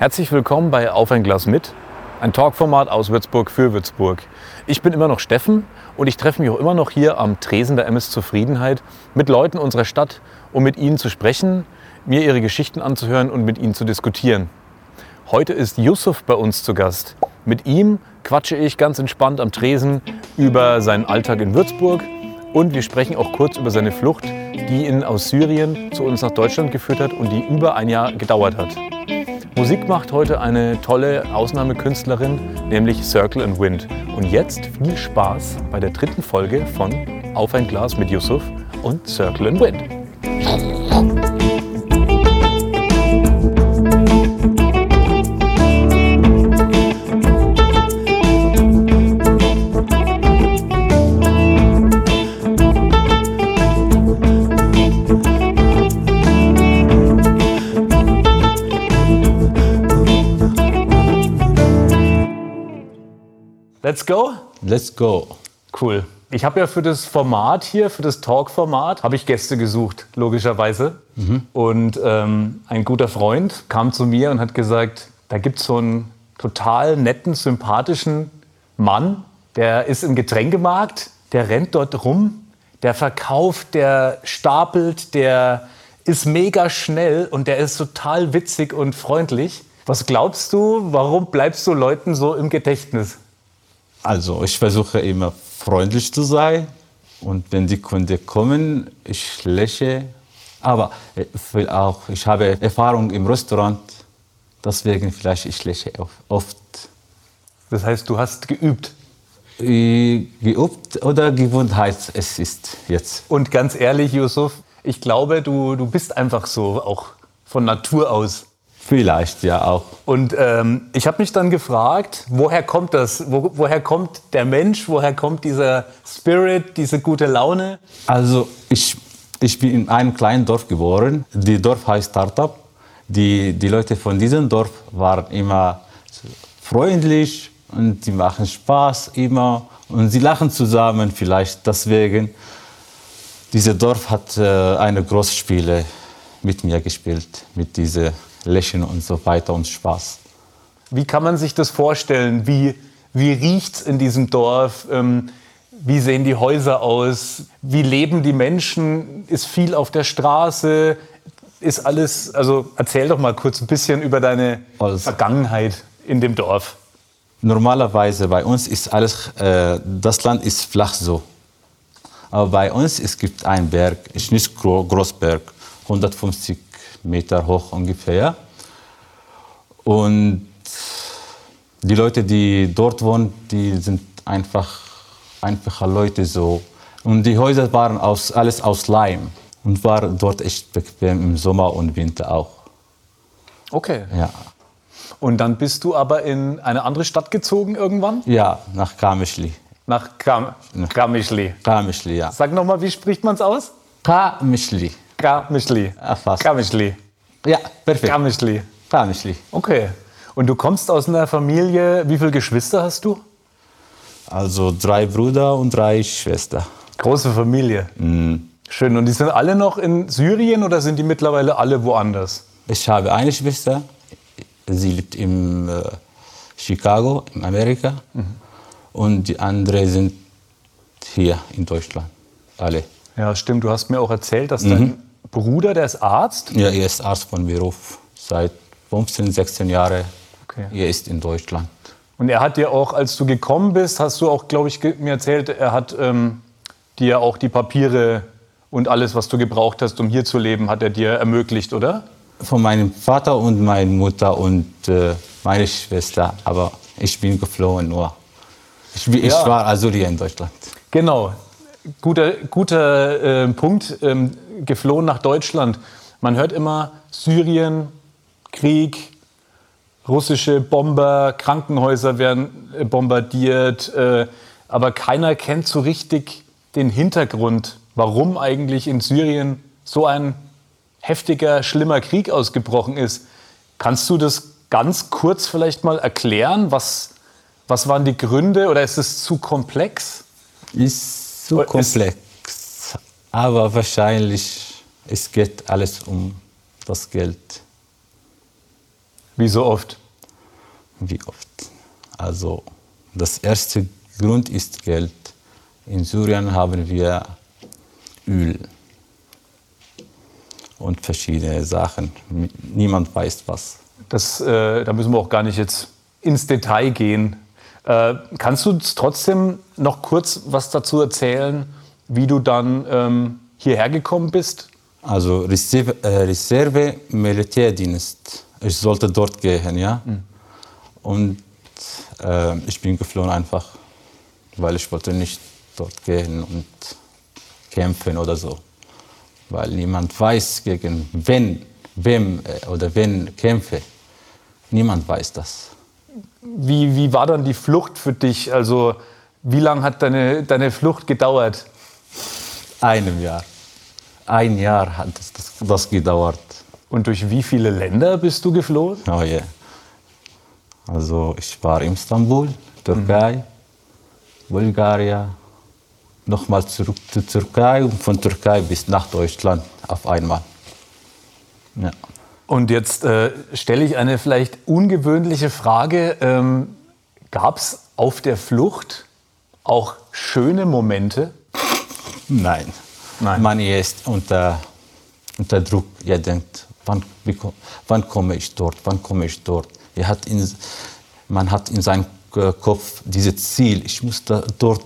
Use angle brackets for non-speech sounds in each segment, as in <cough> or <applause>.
Herzlich willkommen bei Auf ein Glas mit, ein Talkformat aus Würzburg für Würzburg. Ich bin immer noch Steffen und ich treffe mich auch immer noch hier am Tresen der MS Zufriedenheit mit Leuten unserer Stadt, um mit ihnen zu sprechen, mir ihre Geschichten anzuhören und mit ihnen zu diskutieren. Heute ist Yusuf bei uns zu Gast. Mit ihm quatsche ich ganz entspannt am Tresen über seinen Alltag in Würzburg und wir sprechen auch kurz über seine Flucht, die ihn aus Syrien zu uns nach Deutschland geführt hat und die über ein Jahr gedauert hat. Musik macht heute eine tolle Ausnahmekünstlerin, nämlich Circle and Wind. Und jetzt viel Spaß bei der dritten Folge von Auf ein Glas mit Yusuf und Circle and Wind. Go? Let's go. Cool. Ich habe ja für das Format hier, für das Talk-Format, habe ich Gäste gesucht, logischerweise. Und ähm, ein guter Freund kam zu mir und hat gesagt, da gibt es so einen total netten, sympathischen Mann, der ist im Getränkemarkt, der rennt dort rum, der verkauft, der stapelt, der ist mega schnell und der ist total witzig und freundlich. Was glaubst du, warum bleibst du Leuten so im Gedächtnis? Also ich versuche immer freundlich zu sein und wenn die Kunden kommen, ich lächle. Aber ich will auch, ich habe Erfahrung im Restaurant, deswegen vielleicht ich lächle oft. Das heißt, du hast geübt. Geübt oder Gewohnheit es ist jetzt. Und ganz ehrlich, Yusuf, ich glaube, du, du bist einfach so, auch von Natur aus. Vielleicht ja auch. Und ähm, ich habe mich dann gefragt, woher kommt das? Wo, woher kommt der Mensch? Woher kommt dieser Spirit, diese gute Laune? Also ich, ich bin in einem kleinen Dorf geboren. Die Dorf heißt Startup. Die, die Leute von diesem Dorf waren immer freundlich und die machen Spaß immer und sie lachen zusammen vielleicht deswegen. Dieses Dorf hat äh, eine Großspiele mit mir gespielt, mit diese Lächeln und so weiter und Spaß. Wie kann man sich das vorstellen? Wie, wie riecht es in diesem Dorf? Ähm, wie sehen die Häuser aus? Wie leben die Menschen? Ist viel auf der Straße? Ist alles, also erzähl doch mal kurz ein bisschen über deine Also- Vergangenheit in dem Dorf. Normalerweise bei uns ist alles, äh, das Land ist flach so. Aber bei uns es gibt einen Berg, ist nicht gro Großberg, 150 Meter hoch ungefähr. Und die Leute, die dort wohnen, die sind einfach einfache Leute so. Und die Häuser waren aus, alles aus Leim und war dort echt bequem im Sommer und Winter auch. Okay. Ja, Und dann bist du aber in eine andere Stadt gezogen irgendwann? ja nach Kamischli. Nach Kam Kamischli. Kamischli, ja. Sag nochmal, wie spricht man es aus? Kamischli. Kamischli. Ah, fast. Kamischli. Ja, perfekt. Kamischli. Kamischli. Okay. Und du kommst aus einer Familie, wie viele Geschwister hast du? Also drei Brüder und drei Schwestern. Große Familie. Schön. Und die sind alle noch in Syrien oder sind die mittlerweile alle woanders? Ich habe eine Schwester, sie lebt in äh, Chicago, in Amerika. Und die anderen sind hier in Deutschland. Alle. Ja, stimmt. Du hast mir auch erzählt, dass dein Bruder, der ist Arzt. Ja, er ist Arzt von Beruf. Seit 15, 16 Jahren. Okay. Er ist in Deutschland. Und er hat dir auch, als du gekommen bist, hast du auch, glaube ich, mir erzählt, er hat ähm, dir auch die Papiere und alles, was du gebraucht hast, um hier zu leben, hat er dir ermöglicht, oder? Von meinem Vater und meiner Mutter und äh, meine Schwester. Aber ich bin geflohen nur. Ich, bin, ich Ja. war also hier in Deutschland. Genau. Guter, guter äh, Punkt. Ähm, geflohen nach Deutschland. Man hört immer Syrien, Krieg, russische Bomber, Krankenhäuser werden äh, bombardiert. Äh, aber keiner kennt so richtig den Hintergrund, warum eigentlich in Syrien so ein heftiger, schlimmer Krieg ausgebrochen ist. Kannst du das ganz kurz vielleicht mal erklären? Was, was waren die Gründe oder ist es zu komplex? Ist ist- komplex. Aber wahrscheinlich, es geht alles um das Geld. Wie so oft? Wie oft? Also, das erste Grund ist Geld. In Syrien haben wir Öl und verschiedene Sachen. Niemand weiß was. Das, äh, da müssen wir auch gar nicht jetzt ins Detail gehen. Äh, kannst du uns trotzdem noch kurz was dazu erzählen, wie du dann ähm, hierher gekommen bist? Also Reserve, äh, Reserve Militärdienst. Ich sollte dort gehen, ja. Mhm. Und äh, ich bin geflohen einfach, weil ich wollte nicht dort gehen und kämpfen oder so. Weil niemand weiß, gegen wen, wem äh, oder wen kämpfe. Niemand weiß das. Wie, wie war dann die Flucht für dich? Also wie lange hat deine, deine Flucht gedauert? Einem Jahr. Ein Jahr hat das, das, das gedauert. Und durch wie viele Länder bist du geflohen? Oh yeah. Also ich war in Istanbul, Türkei, mhm. Bulgarien, nochmal zurück zur Türkei und von Türkei bis nach Deutschland auf einmal. Ja. Und jetzt äh, stelle ich eine vielleicht ungewöhnliche Frage. Ähm, Gab es auf der Flucht auch schöne Momente? Nein. Nein. Man ist unter, unter Druck. Er denkt, wann, wann komme ich dort, wann komme ich dort. Er hat in, man hat in seinem Kopf dieses Ziel, ich muss da, dort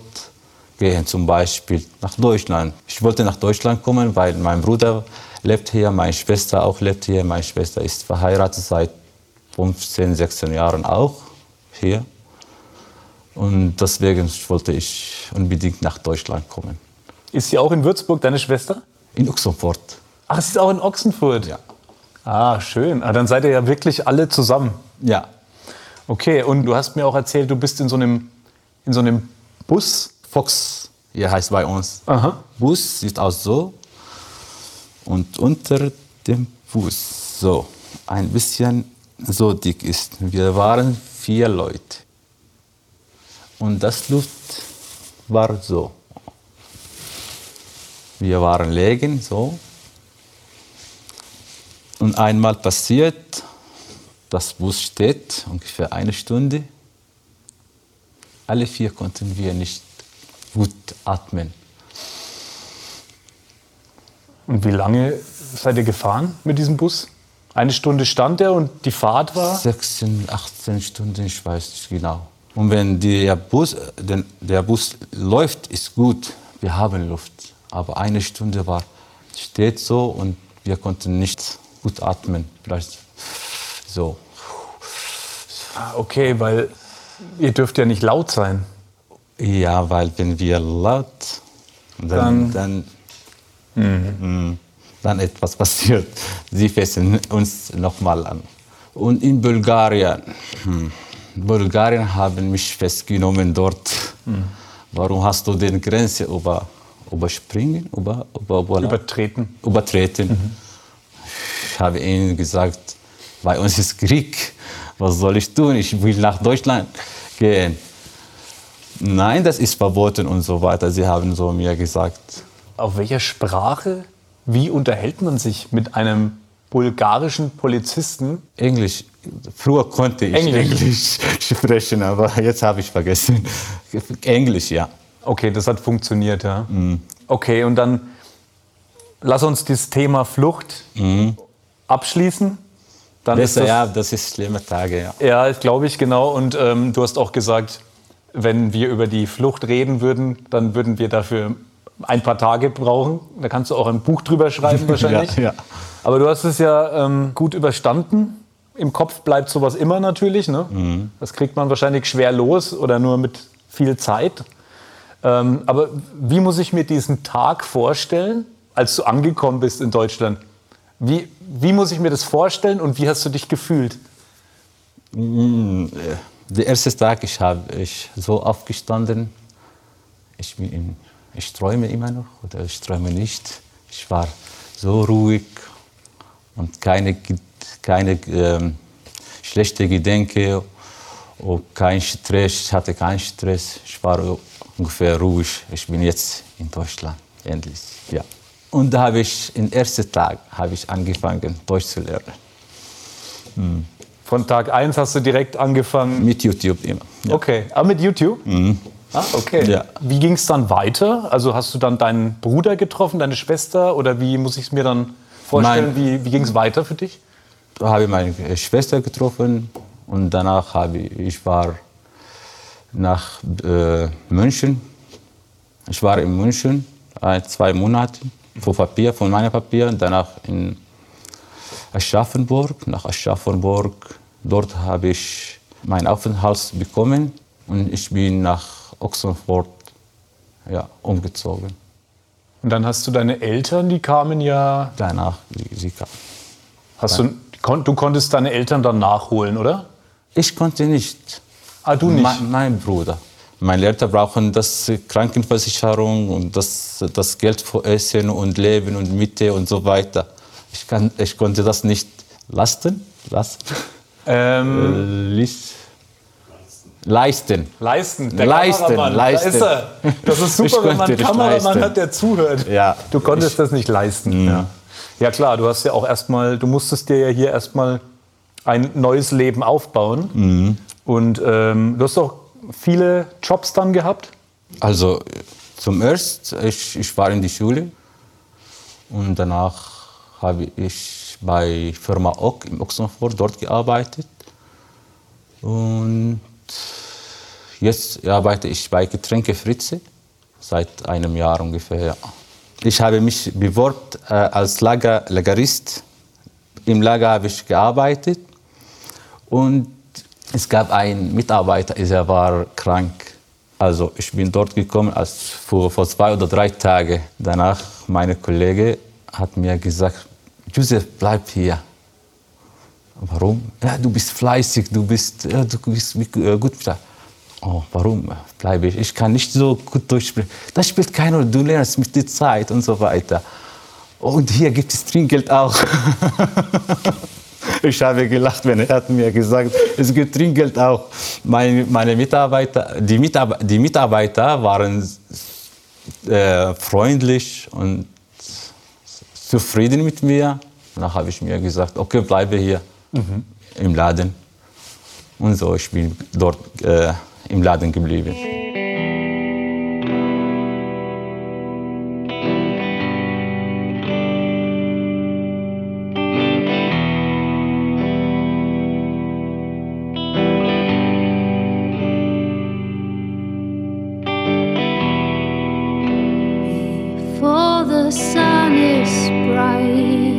gehen, zum Beispiel nach Deutschland. Ich wollte nach Deutschland kommen, weil mein Bruder lebt hier, meine Schwester auch lebt hier. Meine Schwester ist verheiratet seit 15, 16 Jahren auch hier. Und deswegen wollte ich unbedingt nach Deutschland kommen. Ist sie auch in Würzburg, deine Schwester? In Ochsenfurt. Ach, sie ist auch in Ochsenfurt? Ja. Ah, schön. Ah, dann seid ihr ja wirklich alle zusammen. Ja. Okay, und du hast mir auch erzählt, du bist in so einem, in so einem Bus. Fox, hier heißt bei uns. Aha. Bus sieht aus so. Und unter dem Bus so ein bisschen so dick ist. Wir waren vier Leute. Und das Luft war so. Wir waren legen so. Und einmal passiert, das Bus steht ungefähr eine Stunde. Alle vier konnten wir nicht gut atmen. Und wie lange seid ihr gefahren mit diesem Bus? Eine Stunde stand er und die Fahrt war? 16, 18 Stunden, ich weiß nicht genau. Und wenn der Bus, der Bus läuft, ist gut, wir haben Luft. Aber eine Stunde war, steht so und wir konnten nicht gut atmen. Vielleicht so. Ah, okay, weil ihr dürft ja nicht laut sein. Ja, weil wenn wir laut, dann, dann, dann, mhm. dann etwas <laughs> passiert. Sie fassen uns nochmal an. Und in Bulgarien, hm, Bulgarien haben mich festgenommen dort. Mhm. Warum hast du die Grenze über, überspringen, über, über, über, übertreten? Übertreten. Mhm. Ich habe ihnen gesagt, bei uns ist Krieg. Was soll ich tun? Ich will nach Deutschland gehen. Nein, das ist verboten und so weiter. Sie haben so mir gesagt. Auf welcher Sprache? Wie unterhält man sich mit einem bulgarischen Polizisten? Englisch. Früher konnte ich Englisch, Englisch <laughs> sprechen, aber jetzt habe ich vergessen. Englisch, ja. Okay, das hat funktioniert, ja. Mhm. Okay, und dann lass uns das Thema Flucht mhm. abschließen. Dann Besser, das, ja, das ist schlimme Tage, ja. Ja, glaube ich, genau. Und ähm, du hast auch gesagt, wenn wir über die Flucht reden würden, dann würden wir dafür ein paar Tage brauchen. Da kannst du auch ein Buch drüber schreiben <laughs> wahrscheinlich. ja, ja. Aber du hast es ja ähm, gut überstanden. Im Kopf bleibt sowas immer natürlich. Ne? Mhm. Das kriegt man wahrscheinlich schwer los oder nur mit viel Zeit. Ähm, aber wie muss ich mir diesen Tag vorstellen, als du angekommen bist in Deutschland? Wie, wie muss ich mir das vorstellen und wie hast du dich gefühlt? Mhm. Der erste Tag, ich habe ich so aufgestanden. Ich, bin, ich träume immer noch oder ich träume nicht. Ich war so ruhig und keine, keine ähm, schlechte Gedanken, kein Stress. Ich hatte keinen Stress. Ich war ungefähr ruhig. Ich bin jetzt in Deutschland endlich. Ja. Und da habe ich, im ersten Tag habe ich angefangen, Deutsch zu lernen. Hm. Von Tag 1 hast du direkt angefangen? Mit YouTube immer. Ja. Okay, aber mit YouTube? Ah, okay. Ja. Wie ging es dann weiter? Also hast du dann deinen Bruder getroffen, deine Schwester? Oder wie muss ich es mir dann vorstellen? Nein. Wie, wie ging es weiter für dich? Da habe ich meine Schwester getroffen und danach habe ich, ich war nach äh, München. Ich war in München ein, zwei Monate für Papier, von meinem Papier. Danach in Aschaffenburg, nach Aschaffenburg. Dort habe ich meinen Aufenthalt bekommen und ich bin nach Ochsenfurt ja, umgezogen. Und dann hast du deine Eltern, die kamen ja. Danach, sie, sie kam. Hast du, kon- du konntest deine Eltern dann nachholen, oder? Ich konnte nicht. Ah, du nicht. Mein, mein Bruder. Meine Eltern brauchen das Krankenversicherung und das, das Geld für Essen und Leben und Miete und so weiter. Ich, kann, ich konnte das nicht leisten. Lasten? <laughs> Ähm, Äh, leisten. leisten. Der Leisten, Kameramann. leisten. Da ist er. Das ist <laughs> Ich super, wenn man einen Kameramann leisten. hat, der zuhört. Ja. Du konntest das nicht leisten. Ja. ja klar, du hast ja auch erstmal, du musstest dir ja hier erstmal ein neues Leben aufbauen. Mhm. Und ähm, du hast auch viele Jobs dann gehabt. Also zum ersten, ich, ich war in die Schule und danach habe ich bei Firma Ock im Ochsenfurt dort gearbeitet. Und jetzt arbeite ich bei Getränke Fritze seit einem Jahr ungefähr. Ich habe mich beworben äh, als Lager, Lagerist. Im Lager habe ich gearbeitet und es gab einen Mitarbeiter, der war krank. Also ich bin dort gekommen als vor, vor zwei oder drei Tagen. Danach meine Kollege hat mir gesagt, Josef, bleib hier. Warum? Ja, du bist fleißig, du bist, ja, du bist äh, gut. Oh, warum bleibe ich? Ich kann nicht so gut Deutsch sprechen. Das spielt keine Rolle, du lernst mit der Zeit und so weiter. Und hier gibt es Trinkgeld auch. <laughs> Ich habe gelacht, wenn er hat mir gesagt, es gibt Trinkgeld auch. Meine, meine Mitarbeiter, die, Mitarbeiter, die Mitarbeiter waren äh, freundlich und zufrieden mit mir. Danach habe ich mir gesagt, okay, bleibe hier im Laden. Und so, ich bin dort äh, im Laden geblieben. Sun is bright,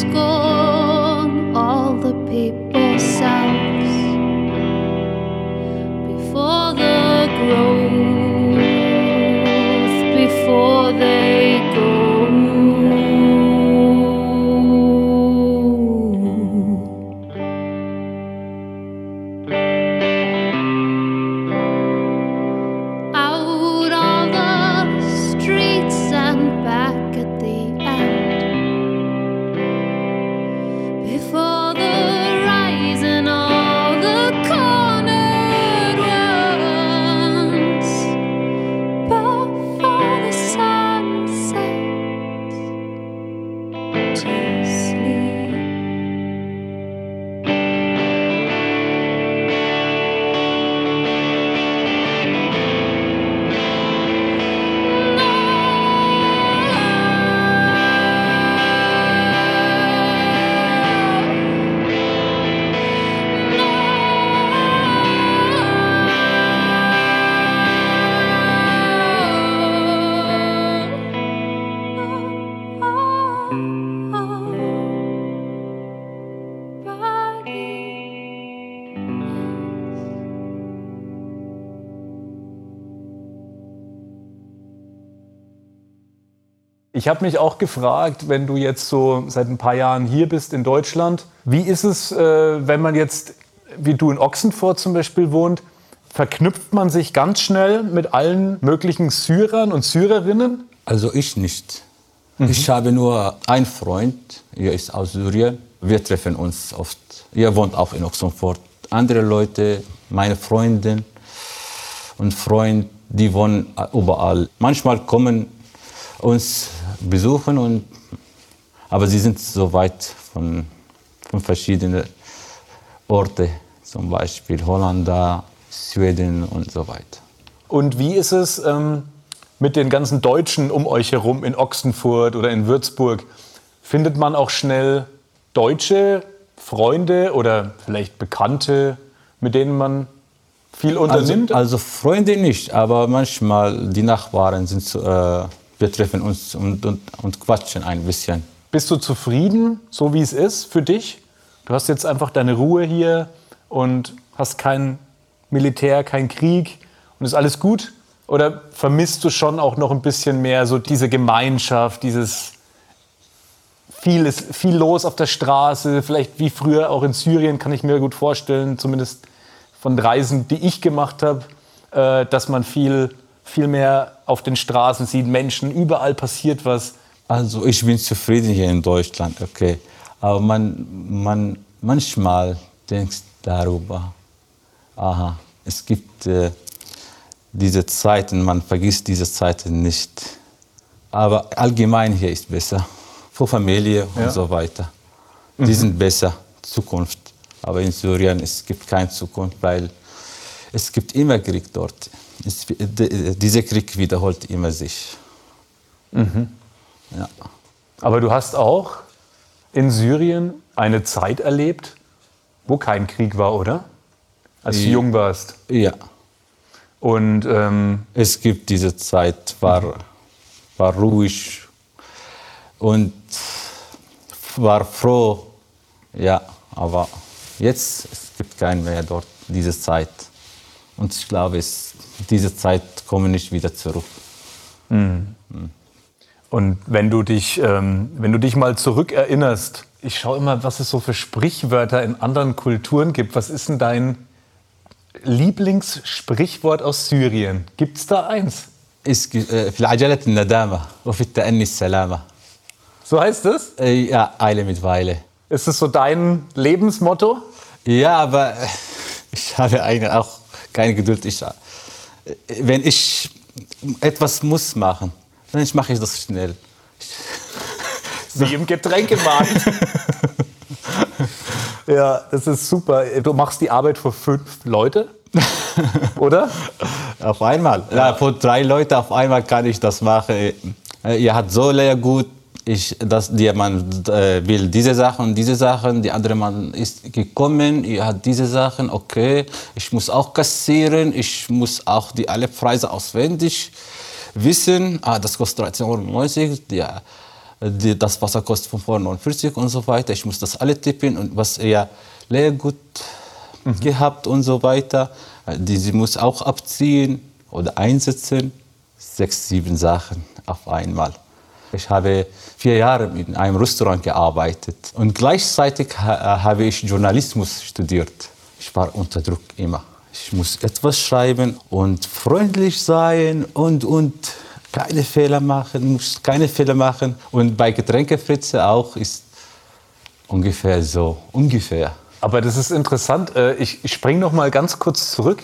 school. Ich habe mich auch gefragt, wenn du jetzt so seit ein paar Jahren hier bist in Deutschland, wie ist es, äh, wenn man jetzt, wie du in Ochsenfurt zum Beispiel wohnt, verknüpft man sich ganz schnell mit allen möglichen Syrern und Syrerinnen? Also ich nicht. Ich habe nur einen Freund, er ist aus Syrien. Wir treffen uns oft. Er wohnt auch in Ochsenfurt. Andere Leute, meine Freundin und Freund, die wohnen überall. Manchmal kommen uns besuchen, und, aber sie sind so weit von, von verschiedenen Orten, zum Beispiel Holland, Schweden und so weiter. Und wie ist es ähm, mit den ganzen Deutschen um euch herum in Ochsenfurt oder in Würzburg? Findet man auch schnell deutsche Freunde oder vielleicht Bekannte, mit denen man viel Also, unternimmt? also Freunde nicht, aber manchmal die Nachbarn sind, äh, wir treffen uns und, und, und quatschen ein bisschen. Bist du zufrieden, so wie es ist für dich? Du hast jetzt einfach deine Ruhe hier und hast kein Militär, kein Krieg und ist alles gut? Oder vermisst du schon auch noch ein bisschen mehr so diese Gemeinschaft, dieses viel, viel los auf der Straße, vielleicht wie früher auch in Syrien, kann ich mir gut vorstellen, zumindest von Reisen, die ich gemacht habe, äh, dass man viel, viel mehr auf den Straßen sieht, Menschen, überall passiert was. Also ich bin zufrieden hier in Deutschland, okay. Aber man, man manchmal denkt darüber, aha, es gibt äh, diese Zeiten, man vergisst diese Zeiten nicht. Aber allgemein hier ist besser. Für Familie und Ja. so weiter. Die sind besser, Zukunft. Aber in Syrien es gibt keine Zukunft, weil es gibt immer Krieg dort. Es, dieser Krieg wiederholt immer sich. Ja. Aber du hast auch in Syrien eine Zeit erlebt, wo kein Krieg war, oder? Als du Die- jung warst. ja. Und ähm, Es gibt diese Zeit, war, war ruhig und war froh. Ja, aber jetzt es gibt keinen mehr dort, diese Zeit. Und ich glaube, es, diese Zeit kommen nicht wieder zurück. Mhm. Mhm. Und wenn du dich, ähm, wenn du dich mal zurückerinnerst, ich schaue immer, was es so für Sprichwörter in anderen Kulturen gibt. Was ist denn dein Lieblingssprichwort aus Syrien? Gibt es da eins? Äh, so heißt es? Äh, ja, Eile mit Weile. Ist es so dein Lebensmotto? Ja, aber <laughs> ich habe eigentlich auch keine Geduld. Ich, äh, wenn ich etwas muss machen, dann mache ich das schnell. <laughs> Wie im Getränkemarkt. <laughs> ja, das ist super. Du machst die Arbeit für fünf Leute, <laughs> oder? Auf einmal. Ja. für drei Leute auf einmal kann ich das machen. Äh, Ihr hat so sehr gut, ich, dass der Mann äh, will diese Sachen diese Sachen, der andere Mann ist gekommen, ihr hat diese Sachen, okay, ich muss auch kassieren, ich muss auch die alle Preise auswendig wissen, ah, das kostet 13,90 Euro, ja, die, das Wasser kostet 5,49 Euro und so weiter, ich muss das alle tippen und was er sehr gut gehabt und so weiter. Die sie muss auch abziehen oder einsetzen. Sechs, sieben Sachen auf einmal. Ich habe vier Jahre in einem Restaurant gearbeitet und gleichzeitig ha habe ich Journalismus studiert. Ich war unter Druck immer. Ich muss etwas schreiben und freundlich sein und, und keine Fehler machen, muss keine Fehler machen. Und bei Getränkefritze auch ist ungefähr so, ungefähr. Aber das ist interessant. Äh, Ich, springe noch mal ganz kurz zurück.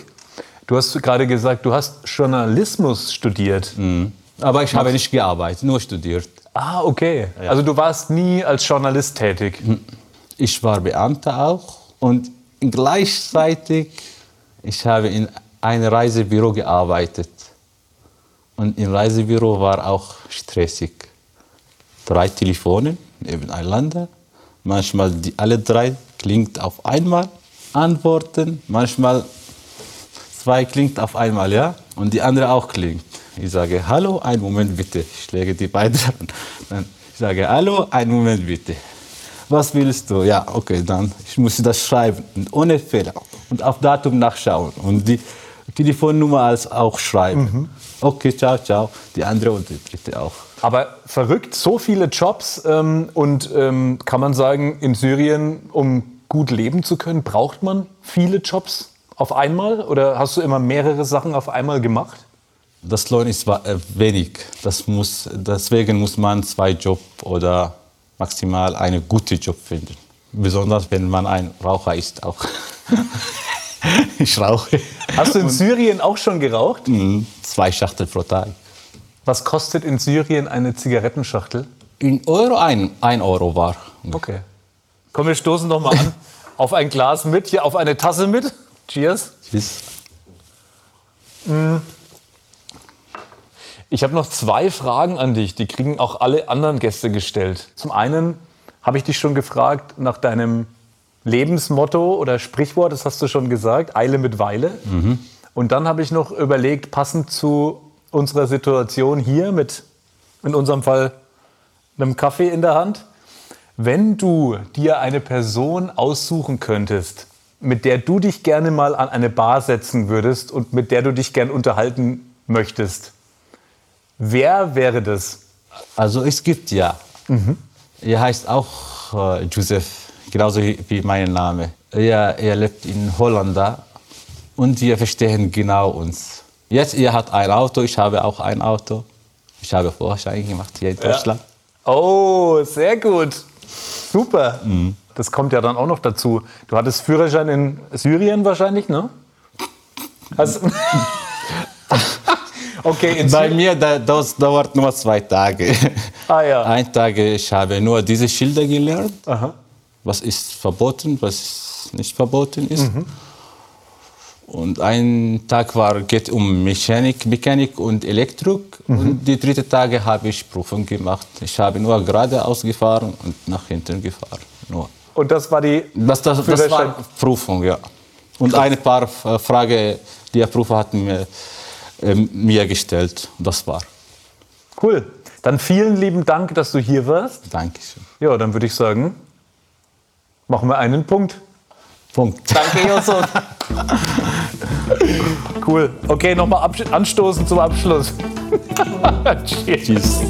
Du hast gerade gesagt, du hast Journalismus studiert. Aber ich habe nicht gearbeitet, nur studiert. Ah, okay. Also du warst nie als Journalist tätig. Ich war Beamter auch und gleichzeitig ich habe in einem Reisebüro gearbeitet. Und im Reisebüro war auch stressig. Drei Telefone nebeneinander. Manchmal die, alle drei klingt auf einmal. Antworten. Manchmal zwei klingt auf einmal, ja. Und die andere auch klingt. Ich sage, hallo, einen Moment bitte. Ich lege die beiden an. Dann ich sage, hallo, einen Moment bitte. Was willst du? Ja, okay, dann ich muss das schreiben. Und ohne Fehler. Und auf Datum nachschauen. Und die Telefonnummer als auch schreiben. Okay, ciao, ciao. Die andere und die dritte auch. Aber verrückt, so viele Jobs ähm, und ähm, kann man sagen, in Syrien, um gut leben zu können, braucht man viele Jobs auf einmal? Oder hast du immer mehrere Sachen auf einmal gemacht? Das Lohn ist äh, wenig. Das muss, deswegen muss man zwei Job oder maximal einen guten Job finden. Besonders wenn man ein Raucher ist auch. <laughs> ich rauche. Hast du in Syrien auch schon geraucht? Mhm, Zwei Schachtel pro Tag. Was kostet in Syrien eine Zigarettenschachtel? In Euro ein, ein Euro war. Okay. Komm, wir stoßen noch mal an. <laughs> auf ein Glas mit, hier auf eine Tasse mit. Cheers. Tschüss. Ich habe noch zwei Fragen an dich, die kriegen auch alle anderen Gäste gestellt. Zum einen habe ich dich schon gefragt nach deinem Lebensmotto oder Sprichwort, das hast du schon gesagt, Eile mit Weile. Und dann habe ich noch überlegt, passend zu unserer Situation hier mit, in unserem Fall, einem Kaffee in der Hand, wenn du dir eine Person aussuchen könntest, mit der du dich gerne mal an eine Bar setzen würdest und mit der du dich gern unterhalten möchtest, wer wäre das? Also es gibt ja. Er heißt auch äh, Joseph, genauso wie mein Name. Er, er lebt in Holland da und wir verstehen genau uns. Jetzt er hat ein Auto, ich habe auch ein Auto. Ich habe Führerschein gemacht hier in Deutschland. Oh, sehr gut. Super. Das kommt ja dann auch noch dazu. Du hattest Führerschein in Syrien wahrscheinlich, ne? Hast <laughs> okay, Bei mir da, das dauert nur zwei Tage. Ah ja. Ein Tag, ich habe nur diese Schilder gelernt. Aha. was ist verboten, was nicht verboten ist. Mhm. Und ein Tag war, geht um Mechanik, Mechanik und Elektrik. Mhm. Und die dritte Tage habe ich Prüfung gemacht. Ich habe nur geradeaus gefahren und nach hinten gefahren. Nur. Und das war die. Das, das, das war Prüfung, ja. Und ein paar Fragen, die der Prüfer hat mir, äh, mir gestellt. Das war. Cool. Dann vielen lieben Dank, dass du hier warst. Dankeschön. Ja, dann würde ich sagen, machen wir einen Punkt. Punkt. Danke, Josso. <laughs> cool. Okay, nochmal anstoßen zum Abschluss. <laughs> Cheers. Tschüss.